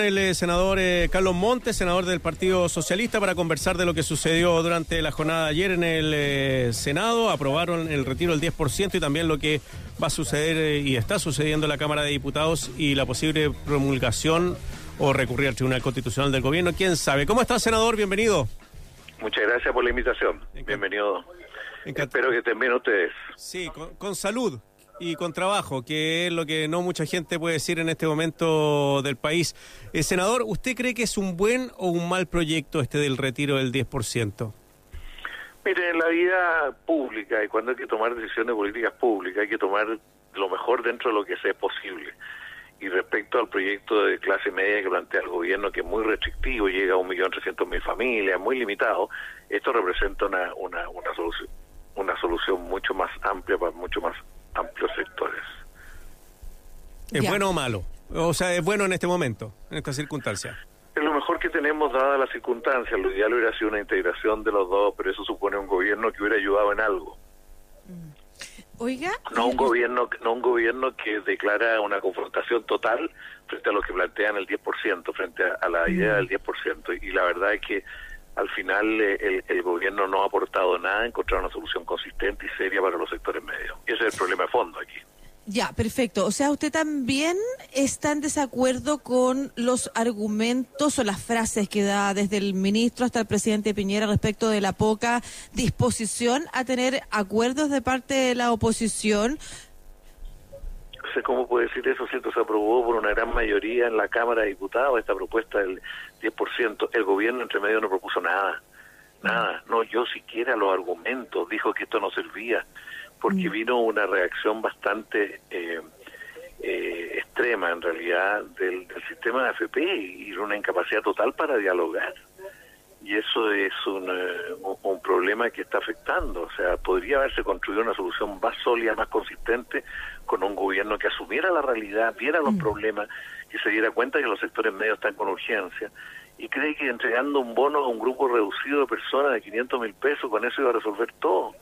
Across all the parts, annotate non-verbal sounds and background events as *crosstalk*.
El eh, senador eh, Carlos Montes, senador del Partido Socialista, para conversar de lo que sucedió durante la jornada de ayer en el eh, Senado. Aprobaron el retiro del 10% y también lo que va a suceder y está sucediendo en la Cámara de Diputados y la posible promulgación o recurrir al Tribunal Constitucional del Gobierno. ¿Quién sabe? ¿Cómo está, senador? Bienvenido. Muchas gracias por la invitación. Bienvenido. Espero que estén bien ustedes. Sí, con salud y con trabajo, que es lo que no mucha gente puede decir en este momento del país. Eh, senador, ¿usted cree que es un buen o un mal proyecto este del retiro del 10%? Mire, en la vida pública y cuando hay que tomar decisiones políticas públicas, hay que tomar lo mejor dentro de lo que sea posible. Y respecto al proyecto de clase media que plantea el gobierno, que es muy restrictivo, llega a un millón trescientos mil familias, muy limitado, esto representa una, una, una, solución, una solución mucho más amplia, para mucho más amplios sectores. ¿Es bueno o malo? O sea, ¿es bueno en este momento, en esta circunstancia? Es lo mejor que tenemos dada las circunstancias. Lo ideal hubiera sido una integración de los dos, pero eso supone un gobierno que hubiera ayudado en algo. Mm. Oiga. No un gobierno, no un gobierno que declara una confrontación total frente a lo que plantean el 10%, frente a, la idea del 10%. Y la verdad es que al final eh, el, gobierno no ha aportado nada en encontrar una solución consistente y seria para los sectores medios. Ese es el problema de fondo aquí. Ya, perfecto. O sea, usted también está en desacuerdo con los argumentos o las frases que da desde el ministro hasta el presidente Piñera respecto de la poca disposición a tener acuerdos de parte de la oposición cómo puede decir eso, ¿cierto? Se aprobó por una gran mayoría en la Cámara de Diputados esta propuesta del 10%. El gobierno entre medio no propuso nada, nada. No, yo siquiera los argumentos, dijo que esto no servía, porque mm. vino una reacción bastante eh, eh, extrema en realidad del, del sistema de AFP y una incapacidad total para dialogar y eso es un, eh, un, problema que está afectando. O sea, podría haberse construido una solución más sólida, más consistente, con un gobierno que asumiera la realidad, viera los mm. problemas, que se diera cuenta que los sectores medios están con urgencia y cree que entregando un bono a un grupo reducido de personas de 500 mil pesos, con eso iba a resolver todo.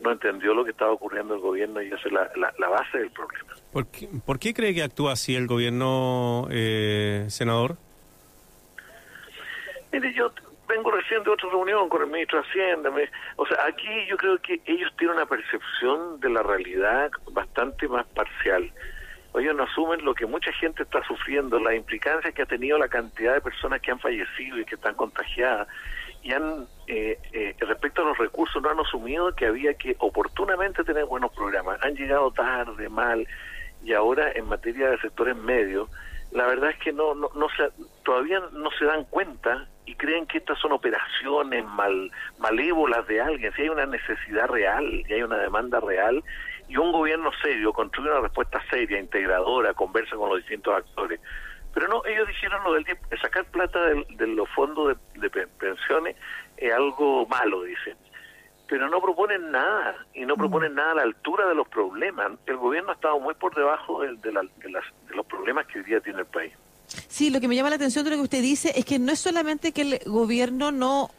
No entendió lo que estaba ocurriendo el gobierno y esa es la, la, base del problema. ¿Por qué, ¿Por qué cree que actúa así el gobierno, eh, senador? Mire, yo vengo recién de otra reunión con el ministro de Hacienda. o sea, aquí yo creo que ellos tienen una percepción de la realidad bastante más parcial. Ellos no asumen lo que mucha gente está sufriendo, la implicancia que ha tenido la cantidad de personas que han fallecido y que están contagiadas. Y han, eh, eh, respecto a los recursos, no han asumido que había que oportunamente tener buenos programas. Han llegado tarde, mal, y ahora en materia de sectores medios, la verdad es que no, no, no se, todavía no se dan cuenta y creen que estas son operaciones mal, malévolas de alguien, si hay una necesidad real, y hay una demanda real, y un gobierno serio construye una respuesta seria, integradora, conversa con los distintos actores. Pero no, ellos dijeron lo del sacar plata de, los fondos de, pensiones es algo malo, dicen. Pero no proponen nada, y no proponen nada a la altura de los problemas. El gobierno ha estado muy por debajo de, de los problemas que hoy día tiene el país. Sí, lo que me llama la atención de lo que usted dice es que no es solamente que el gobierno no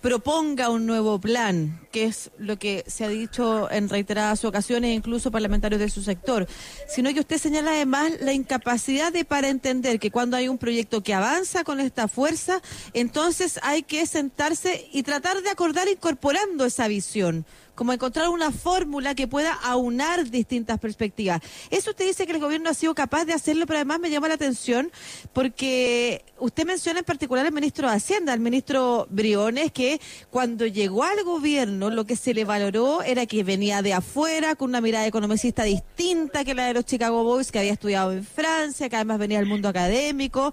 proponga un nuevo plan, que es lo que se ha dicho en reiteradas ocasiones, incluso parlamentarios de su sector, sino que usted señala además la incapacidad de para entender que cuando hay un proyecto que avanza con esta fuerza, entonces hay que sentarse y tratar de acordar incorporando esa visión como encontrar una fórmula que pueda aunar distintas perspectivas. Eso usted dice que el gobierno ha sido capaz de hacerlo, pero además me llama la atención porque usted menciona en particular al ministro de Hacienda, al ministro Briones, que cuando llegó al gobierno lo que se le valoró era que venía de afuera con una mirada economicista distinta que la de los Chicago Boys, que había estudiado en Francia, que además venía del mundo académico.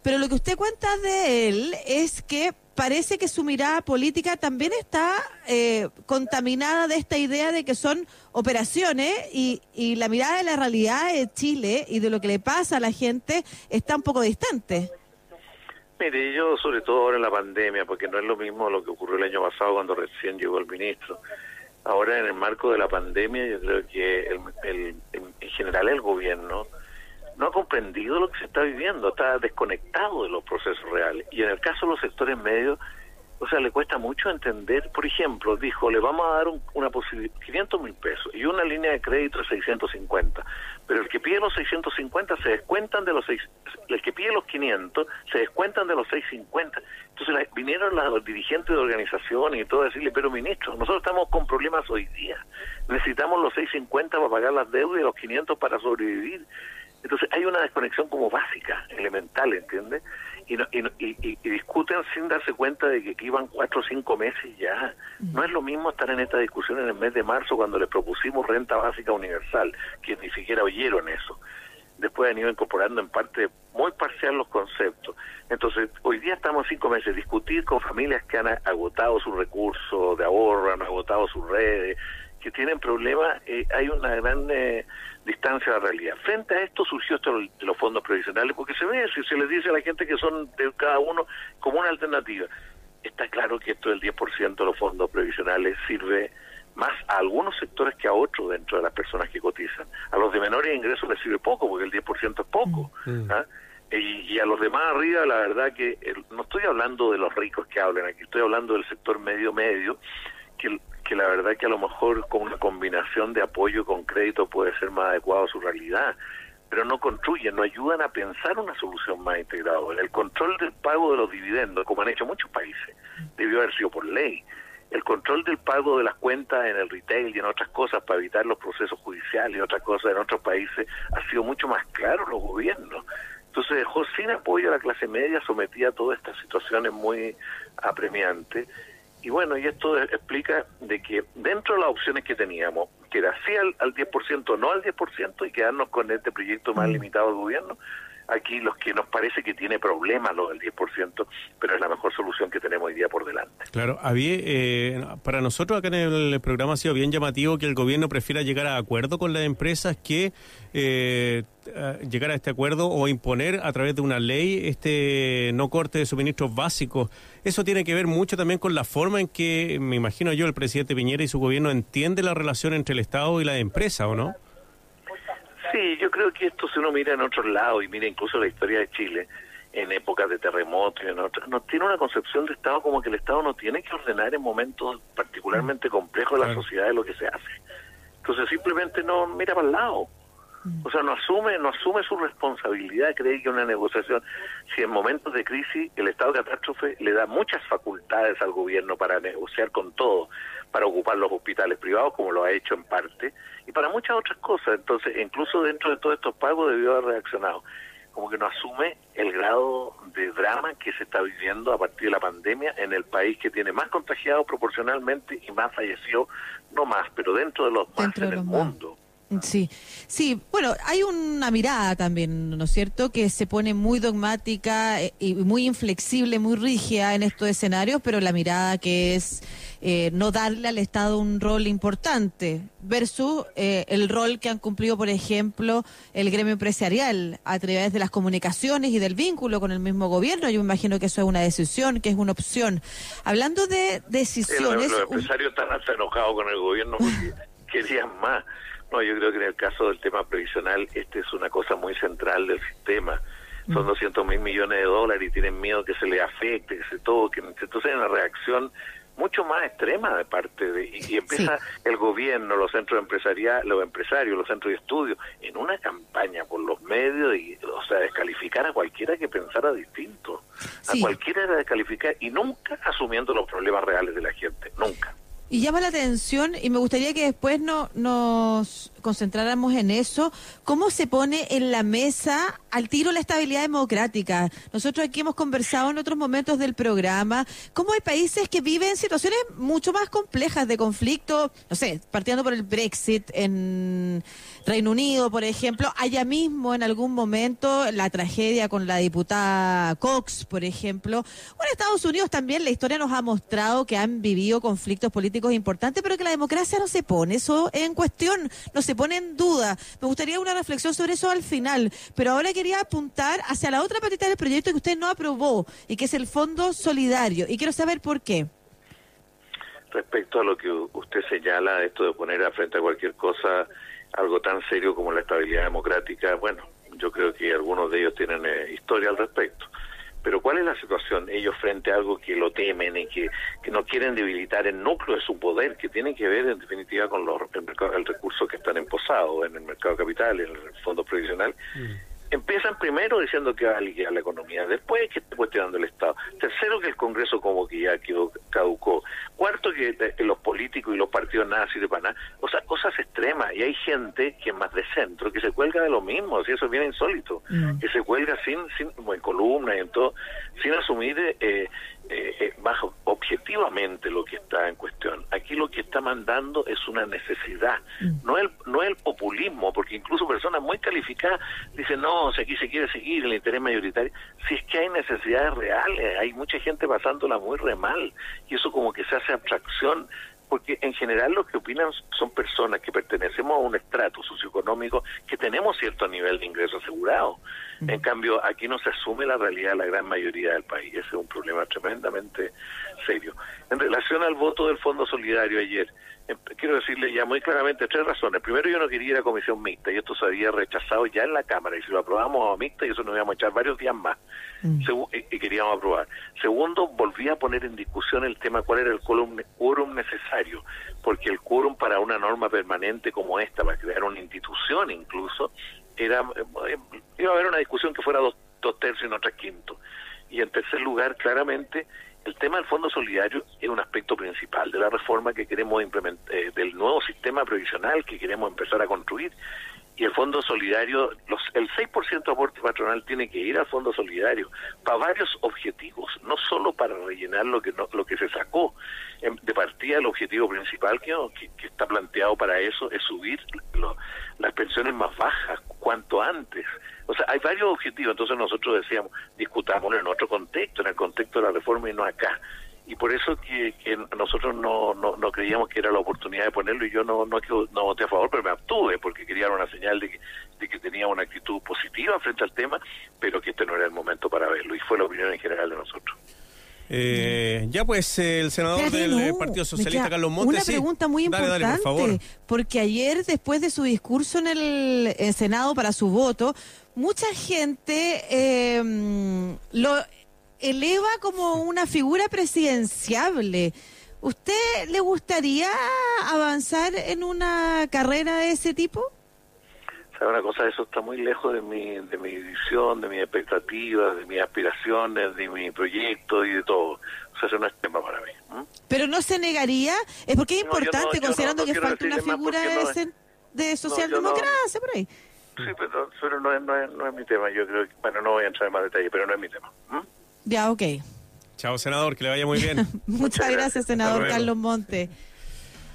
Pero lo que usted cuenta de él es que parece que su mirada política también está eh, contaminada de esta idea de que son operaciones y, y la mirada de la realidad de Chile y de lo que le pasa a la gente está un poco distante. Mire, yo sobre todo ahora en la pandemia, porque no es lo mismo lo que ocurrió el año pasado cuando recién llegó el ministro. Ahora en el marco de la pandemia yo creo que el, en general el gobierno no ha comprendido lo que se está viviendo, está desconectado de los procesos reales. Y en el caso de los sectores medios, o sea, le cuesta mucho entender, por ejemplo, dijo, le vamos a dar una posibilidad, 500 mil pesos y una línea de crédito de 650, pero el que pide los 650 se descuentan de los seis, el que pide los 500 se descuentan de los 650. Entonces vinieron los dirigentes de organizaciones y todo a decirle, pero ministro, nosotros estamos con problemas hoy día, necesitamos los 650 para pagar las deudas y los 500 para sobrevivir. Entonces hay una desconexión como básica, elemental, ¿entiendes? Y, y, discuten sin darse cuenta de que aquí iban cuatro o cinco meses ya. No es lo mismo estar en esta discusión en el mes de marzo cuando le propusimos renta básica universal, que ni siquiera oyeron eso. Después han ido incorporando en parte muy parcial los conceptos. Entonces, hoy día estamos cinco meses discutir con familias que han agotado sus recursos de ahorro, han agotado sus redes, que tienen problemas, eh, hay una gran eh, distancia de la realidad. Frente a esto surgió esto de los fondos previsionales, porque se ve, si se les dice a la gente que son de cada uno como una alternativa. Está claro que esto del 10% de los fondos previsionales sirve más a algunos sectores que a otros dentro de las personas que cotizan. A los de menores ingresos les sirve poco, porque el 10% es poco. Mm. ¿ah? Y, a los demás arriba, la verdad que no estoy hablando de los ricos que hablan aquí, estoy hablando del sector medio-medio, que que la verdad que a lo mejor con una combinación de apoyo con crédito puede ser más adecuado a su realidad, pero no construyen, no ayudan a pensar una solución más integrada. El control del pago de los dividendos, como han hecho muchos países, debió haber sido por ley. El control del pago de las cuentas en el retail y en otras cosas para evitar los procesos judiciales y otras cosas en otros países ha sido mucho más claro los gobiernos. Entonces dejó sin apoyo a la clase media sometida a todas estas situaciones muy apremiantes y bueno, y esto explica de que dentro de las opciones que teníamos, que era sí al, al 10%, no al 10%, y quedarnos con este proyecto más mm. limitado del gobierno, aquí los que nos parece que tiene problemas lo del 10%, pero es la mejor solución que tenemos hoy día por delante. Claro, había, eh, para nosotros acá en el programa ha sido bien llamativo que el gobierno prefiera llegar a acuerdo con las empresas que eh, llegar a este acuerdo o imponer a través de una ley este no corte de suministros básicos. Eso tiene que ver mucho también con la forma en que, me imagino yo, el presidente Piñera y su gobierno entiende la relación entre el Estado y la empresa, ¿o no? Sí, yo creo que esto si uno mira en otros lados y mira incluso la historia de Chile, en épocas de terremotos y en otras, no tiene una concepción de Estado como que el Estado no tiene que ordenar en momentos particularmente complejos de la sociedad de lo que se hace. Entonces simplemente no mira para el lado. O sea, no asume, no asume su responsabilidad, cree que una negociación, si en momentos de crisis el estado de catástrofe le da muchas facultades al gobierno para negociar con todo, para ocupar los hospitales privados, como lo ha hecho en parte, y para muchas otras cosas. Entonces, incluso dentro de todos estos pagos debió haber reaccionado. Como que no asume el grado de drama que se está viviendo a partir de la pandemia en el país que tiene más contagiados proporcionalmente y más falleció, no más, pero dentro de los más en el mundo. Sí, sí, bueno, hay una mirada también, ¿no es cierto?, que se pone muy dogmática eh, y muy inflexible, muy rígida en estos escenarios, pero la mirada que es eh, no darle al Estado un rol importante versus eh, el rol que han cumplido, por ejemplo, el gremio empresarial a través de las comunicaciones y del vínculo con el mismo gobierno. Yo me imagino que eso es una decisión, que es una opción. Hablando de decisiones... los, empresarios están hasta enojados con el gobierno porque *laughs* querían más. No, yo creo que en el caso del tema previsional, este es una cosa muy central del sistema. Son 200 mm. mil millones de dólares y tienen miedo que se le afecte, que se toque. Entonces hay una reacción mucho más extrema de parte de y, empieza el gobierno, los centros empresariales, los empresarios, los centros de estudio en una campaña por los medios y o sea descalificar a cualquiera que pensara distinto, a cualquiera era descalificar y nunca asumiendo los problemas reales de la gente, nunca. Y llama la atención, y me gustaría que después no, nos concentráramos en eso, cómo se pone en la mesa al tiro la estabilidad democrática. Nosotros aquí hemos conversado en otros momentos del programa, cómo hay países que viven situaciones mucho más complejas de conflicto, no sé, partiendo por el Brexit en Reino Unido, por ejemplo, allá mismo en algún momento la tragedia con la diputada Cox, por ejemplo. O en Estados Unidos también la historia nos ha mostrado que han vivido conflictos políticos importantes, pero que la democracia no se pone eso en cuestión, no se pone en duda. Me gustaría una reflexión sobre eso al final, pero ahora quería apuntar hacia la otra patita del proyecto que usted no aprobó y que es el Fondo Solidario. Y quiero saber por qué. Respecto a lo que usted señala, esto de poner a frente a cualquier cosa algo tan serio como la estabilidad democrática, bueno, yo creo que algunos de ellos tienen eh, historia al respecto. Pero ¿cuál ¿Cuál es la situación? Ellos frente a algo que lo temen y que, que no quieren debilitar el núcleo de su poder, que tiene que ver en definitiva con los, el, mercado, el recurso que están emposados en el mercado capital, en el fondo provisional. Mm empiezan primero diciendo que va a liquidar la economía, después que está cuestionando el Estado, tercero que el Congreso como que ya quedó caducó, cuarto que, los políticos y los partidos nada de para nada, o sea, cosas extremas, y hay gente que es más de centro, que se cuelga de lo mismo, si eso viene insólito, mm. que se cuelga sin, sin en columna y en todo, sin asumir eh, eh, eh, más objetivamente lo que está en cuestión. Aquí lo que está mandando es una necesidad, mm. no el no el populismo, porque incluso personas muy calificadas dicen, no, si aquí se quiere seguir el interés mayoritario, si es que hay necesidades reales, hay mucha gente pasándola muy re mal, y eso como que se hace abstracción porque en general lo que opinan son personas que pertenecemos a un estrato socioeconómico que tenemos cierto nivel de ingreso asegurado. En cambio, aquí no se asume la realidad de la gran mayoría del país. Ese es un problema tremendamente serio. En relación al voto del Fondo Solidario ayer, em, quiero decirle ya muy claramente tres razones. Primero, yo no quería ir a comisión mixta y esto se había rechazado ya en la Cámara. Y si lo aprobamos a mixta, y eso nos íbamos a echar varios días más. Mm. y, queríamos aprobar. Segundo, volví a poner en discusión el tema cuál era el quórum necesario, porque el quórum para una norma permanente como esta, para crear una institución incluso, era eh, iba a haber una discusión que fuera dos, dos tercios y no tres quintos. Y en tercer lugar, claramente, el tema del Fondo Solidario es un aspecto principal de la reforma que queremos implementar, eh, del nuevo sistema previsional que queremos empezar a construir. Y el Fondo Solidario, los, el 6% de aporte patronal tiene que ir al Fondo Solidario para varios objetivos, no solo para rellenar lo que, lo que se sacó. De partida, el objetivo principal que, que, está planteado para eso es subir las pensiones más bajas cuanto antes. O sea, hay varios objetivos, entonces nosotros decíamos, discutámoslo en otro contexto, en el contexto de la reforma y no acá. Y por eso que, nosotros no, no, creíamos que era la oportunidad de ponerlo y yo no, no, no voté a favor, pero me abstuve porque quería dar una señal de que, de que tenía una actitud positiva frente al tema, pero que este no era el momento para verlo y fue la opinión en general de nosotros. Eh, ya pues el senador del eh, Partido Socialista Carlos Montes. Una pregunta muy importante, porque ayer después de su discurso en el, Senado para su voto, mucha gente eh, lo eleva como una figura presidenciable. ¿Usted le gustaría avanzar en una carrera de ese tipo? una cosa, eso está muy lejos de mi, de mi visión, de mis expectativas, de mis aspiraciones, de mi proyecto y de todo. O sea, eso no es tema para mí. Pero no se negaría, es porque es importante, considerando que falta una figura de, de socialdemocracia por ahí. Sí, pero, pero no, es, no, es, no, es, mi tema. Yo creo que, bueno, no voy a entrar en más detalle, pero no es mi tema. Ya, ok. Chao, senador, que le vaya muy bien. *laughs* Muchas, gracias, senador Carlos Monte.